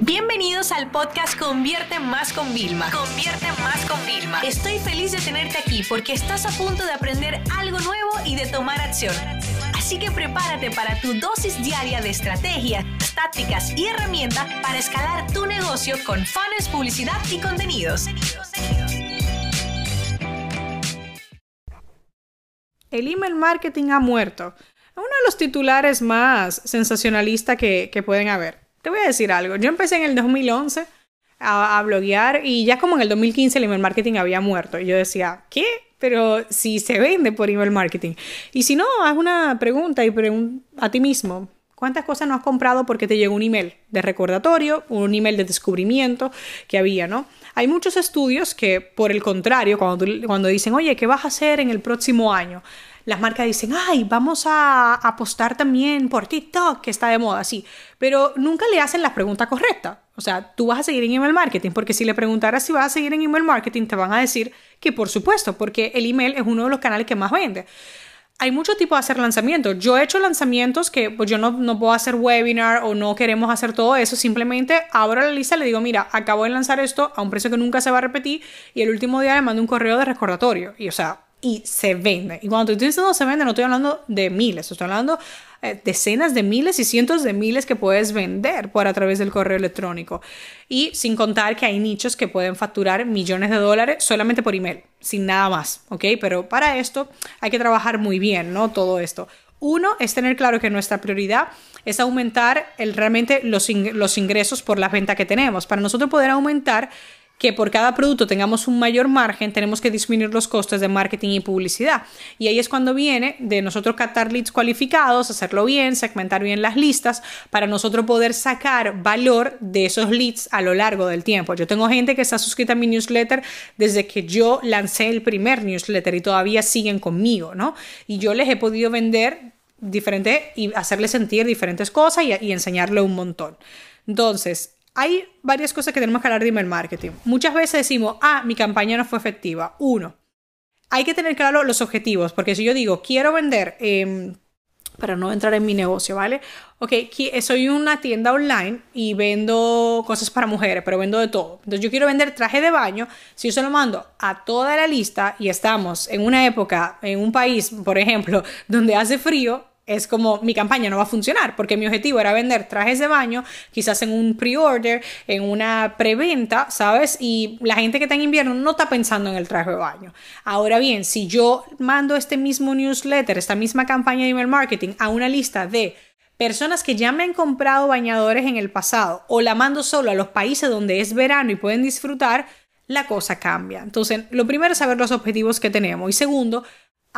Bienvenidos al podcast Convierte Más con Vilma. Convierte Más con Vilma. Estoy feliz de tenerte aquí porque estás a punto de aprender algo nuevo y de tomar acción. Así que prepárate para tu dosis diaria de estrategias, tácticas y herramientas para escalar tu negocio con fans, publicidad y contenidos. El email marketing ha muerto. Uno de los titulares más sensacionalistas que, que pueden haber. Te voy a decir algo. Yo empecé en el 2011 a, a, bloguear y ya como en el 2015 el email marketing había muerto. Y yo decía, ¿qué? Pero si se vende por email marketing. Y si no, haz una pregunta y pregunta a ti mismo. ¿Cuántas cosas no has comprado porque te llegó un email de recordatorio, un email de descubrimiento que había, ¿no? Hay muchos estudios que, por el contrario, cuando, cuando dicen, oye, ¿qué vas a hacer en el próximo año? Las marcas dicen, ay, vamos a apostar también por TikTok, que está de moda, sí, pero nunca le hacen la pregunta correcta. O sea, tú vas a seguir en email marketing, porque si le preguntaras si vas a seguir en email marketing, te van a decir que por supuesto, porque el email es uno de los canales que más vende. Hay mucho tipo de hacer lanzamientos. Yo he hecho lanzamientos que pues yo no, no puedo hacer webinar o no queremos hacer todo eso. Simplemente abro la lista le digo, mira, acabo de lanzar esto a un precio que nunca se va a repetir y el último día le mando un correo de recordatorio. Y o sea, y se vende. Y cuando estoy diciendo se vende, no estoy hablando de miles, estoy hablando eh, decenas de miles y cientos de miles que puedes vender por a través del correo electrónico. Y sin contar que hay nichos que pueden facturar millones de dólares solamente por email, sin nada más, ¿ok? Pero para esto hay que trabajar muy bien, ¿no? Todo esto. Uno es tener claro que nuestra prioridad es aumentar el, realmente los, los ingresos por la venta que tenemos. Para nosotros poder aumentar que por cada producto tengamos un mayor margen, tenemos que disminuir los costes de marketing y publicidad. Y ahí es cuando viene de nosotros captar leads cualificados, hacerlo bien, segmentar bien las listas, para nosotros poder sacar valor de esos leads a lo largo del tiempo. Yo tengo gente que está suscrita a mi newsletter desde que yo lancé el primer newsletter y todavía siguen conmigo, ¿no? Y yo les he podido vender diferente y hacerles sentir diferentes cosas y, y enseñarle un montón. Entonces, hay varias cosas que tenemos que hablar de email marketing. Muchas veces decimos, ah, mi campaña no fue efectiva. Uno, hay que tener claro los objetivos, porque si yo digo, quiero vender, eh, para no entrar en mi negocio, ¿vale? Ok, soy una tienda online y vendo cosas para mujeres, pero vendo de todo. Entonces yo quiero vender traje de baño. Si yo se lo mando a toda la lista y estamos en una época, en un país, por ejemplo, donde hace frío, es como mi campaña no va a funcionar porque mi objetivo era vender trajes de baño, quizás en un pre-order, en una preventa, ¿sabes? Y la gente que está en invierno no está pensando en el traje de baño. Ahora bien, si yo mando este mismo newsletter, esta misma campaña de email marketing a una lista de personas que ya me han comprado bañadores en el pasado o la mando solo a los países donde es verano y pueden disfrutar, la cosa cambia. Entonces, lo primero es saber los objetivos que tenemos y segundo,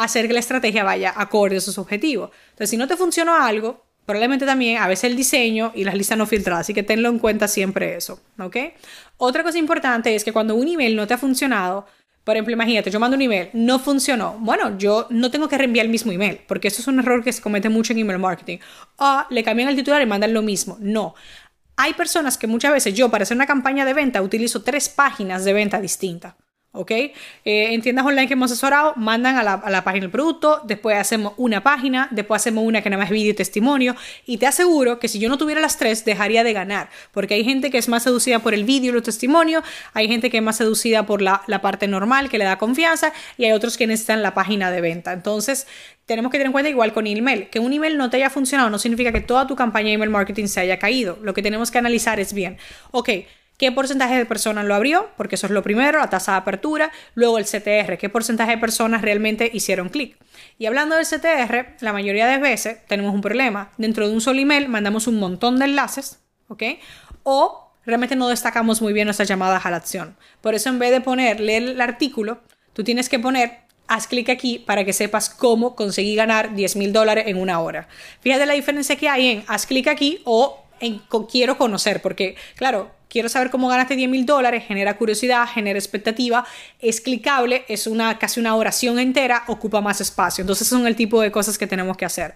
hacer que la estrategia vaya acorde a esos objetivos. Entonces, si no te funcionó algo, probablemente también a veces el diseño y las listas no filtradas, así que tenlo en cuenta siempre eso, ¿ok? Otra cosa importante es que cuando un email no te ha funcionado, por ejemplo, imagínate, yo mando un email, no funcionó. Bueno, yo no tengo que reenviar el mismo email, porque eso es un error que se comete mucho en email marketing. O le cambian el titular y mandan lo mismo. No. Hay personas que muchas veces yo para hacer una campaña de venta utilizo tres páginas de venta distintas. ¿Ok? Eh, en tiendas online que hemos asesorado, mandan a la, página del producto, después hacemos una página, después hacemos una que nada más es vídeo y testimonio, y te aseguro que si yo no tuviera las tres, dejaría de ganar, porque hay gente que es más seducida por el vídeo y los testimonios, hay gente que es más seducida por la, la parte normal, que le da confianza, y hay otros que necesitan la página de venta. Entonces, tenemos que tener en cuenta igual con email, que un email no te haya funcionado no significa que toda tu campaña de email marketing se haya caído. Lo que tenemos que analizar es bien, ok, ¿Qué porcentaje de personas lo abrió? Porque eso es lo primero, la tasa de apertura. Luego el CTR, ¿qué porcentaje de personas realmente hicieron clic? Y hablando del CTR, la mayoría de veces tenemos un problema. Dentro de un solo email mandamos un montón de enlaces, ¿ok? O realmente no destacamos muy bien nuestras llamadas a la acción. Por eso en vez de poner leer el artículo, tú tienes que poner haz clic aquí para que sepas cómo conseguir ganar 10 mil dólares en una hora. Fíjate la diferencia que hay en haz clic aquí o en quiero conocer, porque claro, quiero saber cómo ganaste 10 mil dólares, genera curiosidad, genera expectativa, es clicable, es una, casi una oración entera, ocupa más espacio. Entonces son el tipo de cosas que tenemos que hacer.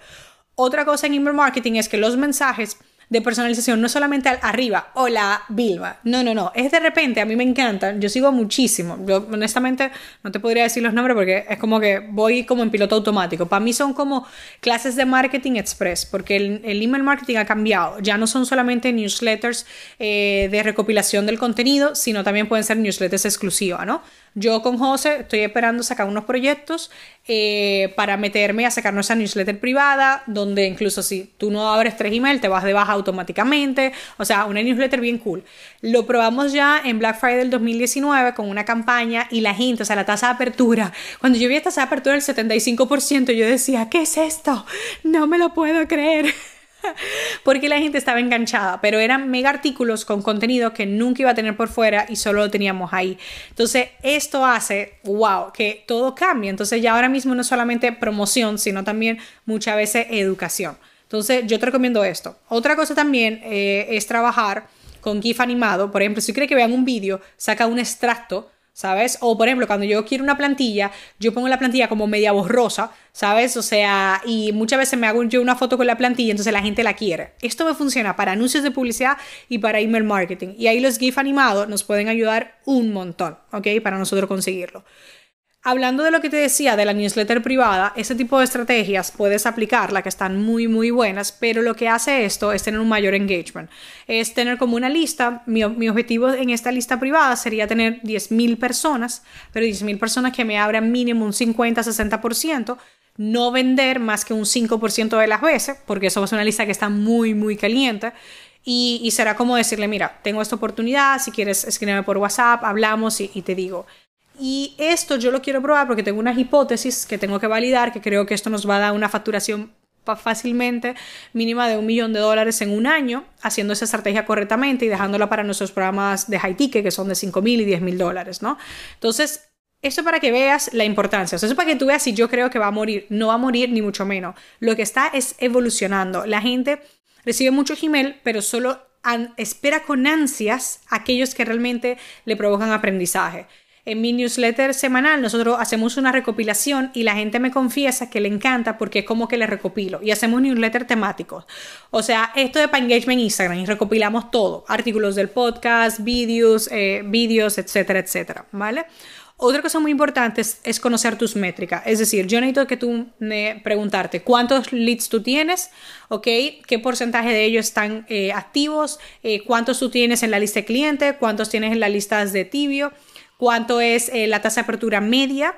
Otra cosa en email marketing es que los mensajes de personalización, no solamente arriba, hola Vilma, no, no, no, es de repente, a mí me encanta, yo sigo muchísimo, yo honestamente no te podría decir los nombres porque es como que voy como en piloto automático, para mí son como clases de marketing express, porque el, email marketing ha cambiado, ya no son solamente newsletters eh, de recopilación del contenido, sino también pueden ser newsletters exclusivas, ¿no? Yo con José estoy esperando sacar unos proyectos eh, para meterme a sacar nuestra newsletter privada, donde incluso si tú no abres tres email te vas de baja automáticamente. O sea, una newsletter bien cool. Lo probamos ya en Black Friday del 2019 con una campaña y la gente, o sea, la tasa de apertura. Cuando yo vi esta tasa de apertura del 75%, yo decía, ¿qué es esto? No me lo puedo creer. porque la gente estaba enganchada, pero eran mega artículos con contenido que nunca iba a tener por fuera y solo lo teníamos ahí. Entonces, esto hace, wow, que todo cambie. Entonces, ya ahora mismo no solamente promoción, sino también muchas veces educación. Entonces, yo te recomiendo esto. Otra cosa también eh, es trabajar con GIF animado. Por ejemplo, si quieres que vean un vídeo, saca un extracto ¿sabes? O por ejemplo, cuando yo quiero una plantilla, yo pongo la plantilla como media borrosa, ¿sabes? O sea, y muchas veces me hago yo una foto con la plantilla, entonces la gente la quiere. Esto me funciona para anuncios de publicidad y para email marketing. Y ahí los GIF animados nos pueden ayudar un montón, ¿ok? Para nosotros conseguirlo. Hablando de lo que te decía de la newsletter privada, ese tipo de estrategias puedes aplicarla, que están muy, muy buenas, pero lo que hace esto es tener un mayor engagement. Es tener como una lista, mi, objetivo en esta lista privada sería tener 10.000 personas, pero 10.000 personas que me abran mínimo un 50-60%, no vender más que un 5% de las veces, porque eso es una lista que está muy, muy caliente. Y, será como decirle, mira, tengo esta oportunidad, si quieres escríbeme por WhatsApp, hablamos y te digo. Y esto yo lo quiero probar porque tengo unas hipótesis que tengo que validar, que creo que esto nos va a dar una facturación fácilmente mínima de un millón de dólares en un año, haciendo esa estrategia correctamente y dejándola para nuestros programas de high ticket, que son de 5 mil y 10 mil dólares, ¿no? Entonces, esto para que veas la importancia, o sea, eso para que tú veas si yo creo que va a morir, no va a morir ni mucho menos. Lo que está es evolucionando. La gente recibe mucho Gmail, pero solo espera con ansias aquellos que realmente le provocan aprendizaje. En mi newsletter semanal nosotros hacemos una recopilación y la gente me confiesa que le encanta porque es como que le recopilo y hacemos newsletter temáticos. O sea, esto de para engagement en Instagram y recopilamos todo, artículos del podcast, vídeos, eh, etcétera, etcétera, ¿vale? Otra cosa muy importante es, conocer tus métricas. Es decir, yo necesito que tú me preguntarte cuántos leads tú tienes, ¿ok? ¿Qué porcentaje de ellos están eh, activos? Eh, ¿Cuántos tú tienes en la lista de cliente? ¿Cuántos tienes en las listas de tibio? Cuánto es eh, la tasa de apertura media.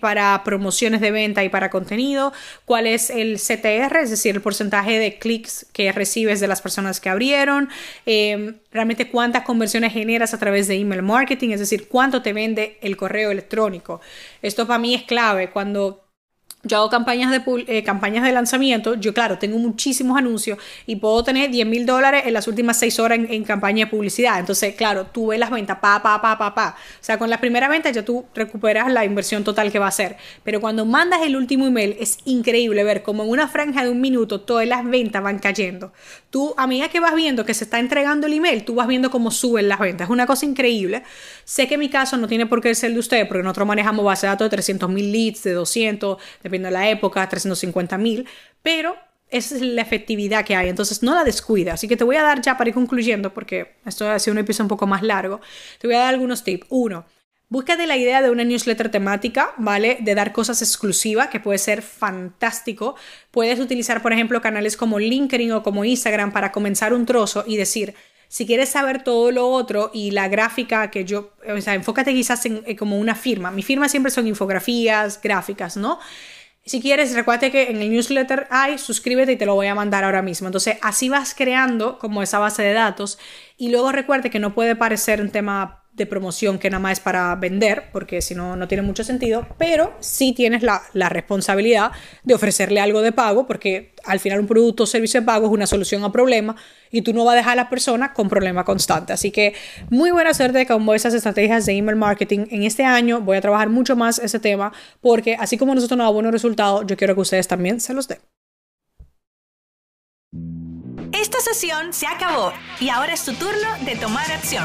Para promociones de venta y para contenido, cuál es el CTR, es decir, el porcentaje de clics que recibes de las personas que abrieron, em, realmente cuántas conversiones generas a través de email marketing, es decir, cuánto te vende el correo electrónico. Esto para mí es clave cuando yo hago campañas de, eh, campañas de lanzamiento, yo claro, tengo muchísimos anuncios y puedo tener 10 mil dólares en las últimas 6 horas en, campaña de publicidad. Entonces, claro, tú ves las ventas, pa, pa, pa, pa, pa. O sea, con las primeras ventas ya tú recuperas la inversión total que va a ser. Pero cuando mandas el último email, es increíble ver cómo en una franja de un minuto todas las ventas van cayendo. Tú, a medida que vas viendo que se está entregando el email, tú vas viendo cómo suben las ventas. Es una cosa increíble. Sé que mi caso no tiene por qué ser el de ustedes, porque nosotros manejamos base de datos de 300 mil leads, de 200, de la época, 350 mil, pero esa es la efectividad que hay, entonces no la descuida. Así que te voy a dar ya para ir concluyendo, porque esto ha sido un episodio un poco más largo, te voy a dar algunos tips. Uno, Búscate la idea de una newsletter temática, ¿vale? De dar cosas exclusivas, que puede ser fantástico. Puedes utilizar, por ejemplo, canales como LinkedIn o como Instagram para comenzar un trozo y decir, si quieres saber todo lo otro y la gráfica que yo, o sea, enfócate quizás en, como una firma. Mi firma siempre son infografías, gráficas, ¿no? Si quieres, recuerda que en el newsletter hay, suscríbete y te lo voy a mandar ahora mismo. Entonces, así vas creando como esa base de datos y luego recuerde que no puede parecer un tema de promoción que nada más es para vender, porque si no, no tiene mucho sentido, pero sí tienes la, la, responsabilidad de ofrecerle algo de pago, porque al final un producto o servicio de pago es una solución a problema y tú no vas a dejar a la persona con problema constante. Así que muy buena suerte con esas estrategias de email marketing. En este año voy a trabajar mucho más ese tema, porque así como nosotros nos da buenos resultados, yo quiero que ustedes también se los den. Esta sesión se acabó y ahora es tu turno de tomar acción.